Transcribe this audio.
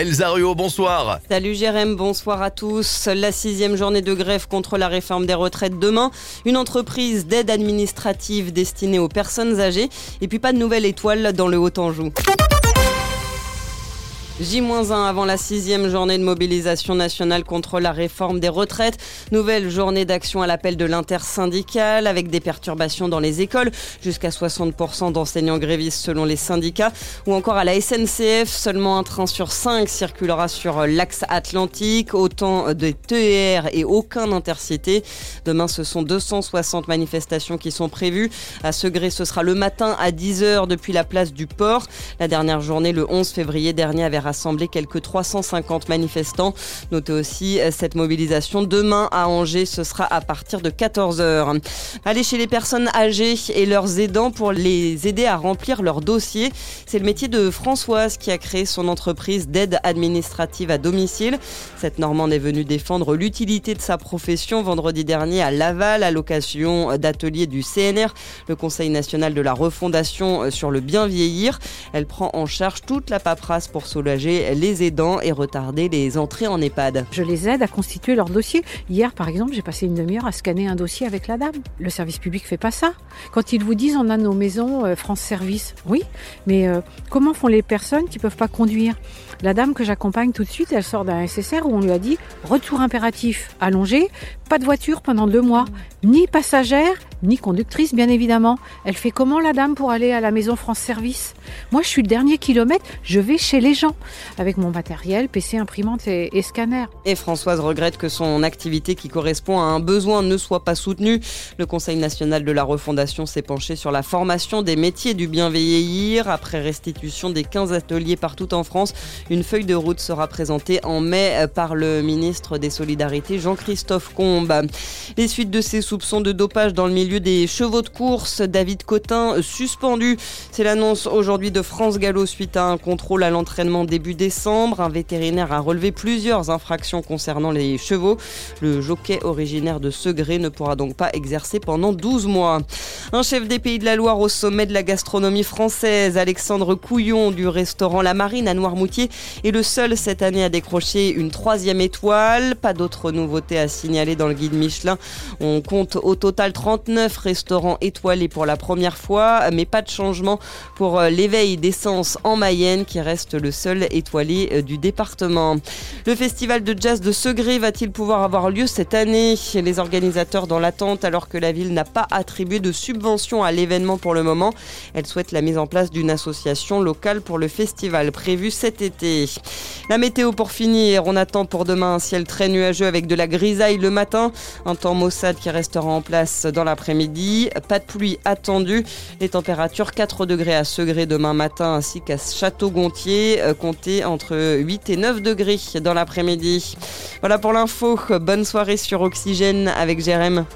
Elsa bonsoir. Salut Jérém, bonsoir à tous. La sixième journée de grève contre la réforme des retraites demain. Une entreprise d'aide administrative destinée aux personnes âgées. Et puis pas de nouvelle étoile dans le Haut-Anjou. J-1 avant la sixième journée de mobilisation nationale contre la réforme des retraites. Nouvelle journée d'action à l'appel de l'intersyndicale avec des perturbations dans les écoles, jusqu'à 60% d'enseignants grévistes selon les syndicats. Ou encore à la SNCF, seulement un train sur cinq circulera sur l'axe atlantique, autant de TER et aucun intercité. Demain, ce sont 260 manifestations qui sont prévues. À Segré, ce sera le matin à 10h depuis la place du port. La dernière journée, le 11 février dernier, avait rassembler quelques 350 manifestants. Notez aussi euh, cette mobilisation demain à Angers, ce sera à partir de 14h. Allez chez les personnes âgées et leurs aidants pour les aider à remplir leur dossier. C'est le métier de Françoise qui a créé son entreprise d'aide administrative à domicile. Cette Normande est venue défendre l'utilité de sa profession vendredi dernier à Laval à l'occasion d'ateliers du CNR, le Conseil national de la refondation euh, sur le bien vieillir. Elle prend en charge toute la paperasse pour soulager les aidants et retarder les entrées en EHPAD. Je les aide à constituer leur dossier. Hier, par exemple, j'ai passé une demi-heure à scanner un dossier avec la dame. Le service public fait pas ça. Quand ils vous disent on a nos maisons euh, France Service, oui, mais euh, comment font les personnes qui peuvent pas conduire? La dame que j'accompagne tout de suite, elle sort d'un SSR où on lui a dit retour impératif allongé, pas de voiture pendant deux mois, ni passagère, ni conductrice bien évidemment. Elle fait comment la dame pour aller à la maison France Service? Moi je suis le dernier kilomètre, je vais chez les gens avec mon matériel, PC, imprimante et, scanner. Et Françoise regrette que son activité qui correspond à un besoin ne soit pas soutenue. Le Conseil national de la refondation s'est penché sur la formation des métiers du bien vieillir. Après restitution des 15 ateliers partout en France, une feuille de route sera présentée en mai par le ministre des Solidarités Jean-Christophe Combe. Les suites de ces soupçons de dopage dans le milieu des chevaux de course, David Cotin suspendu. C'est l'annonce aujourd'hui de France Gallo suite à un contrôle à l'entraînement début décembre. Un vétérinaire a relevé plusieurs infractions concernant les chevaux. Le jockey originaire de Segré ne pourra donc pas exercer pendant 12 mois. Un chef des Pays de la Loire au sommet de la gastronomie française, Alexandre Couillon du restaurant La Marine à Noirmoutier, est le seul cette année à décrocher une troisième étoile. Pas d'autres nouveautés à signaler dans le guide Michelin. On compte au total 39 restaurants étoilés pour la première fois, mais pas de changement pour l'éveil d'essence en Mayenne qui reste le seul étoilé euh, du département. Le festival de jazz de Segré va-t-il pouvoir avoir lieu cette année? Les organisateurs dans l'attente alors que la ville n'a pas attribué de subvention à l'événement pour le moment. Elle souhaite la mise en place d'une association locale pour le festival prévu cet été. La météo pour finir, on attend pour demain un ciel très nuageux avec de la grisaille le matin, un temps maussade qui restera en place dans l'après-midi, pas de pluie attendue, les températures 4 degrés à Segré demain matin ainsi qu'à Château-Gontier, euh, entre 8 et 9 degrés dans l'après-midi. Voilà pour l'info. Bonne soirée sur Oxygène avec Jérém.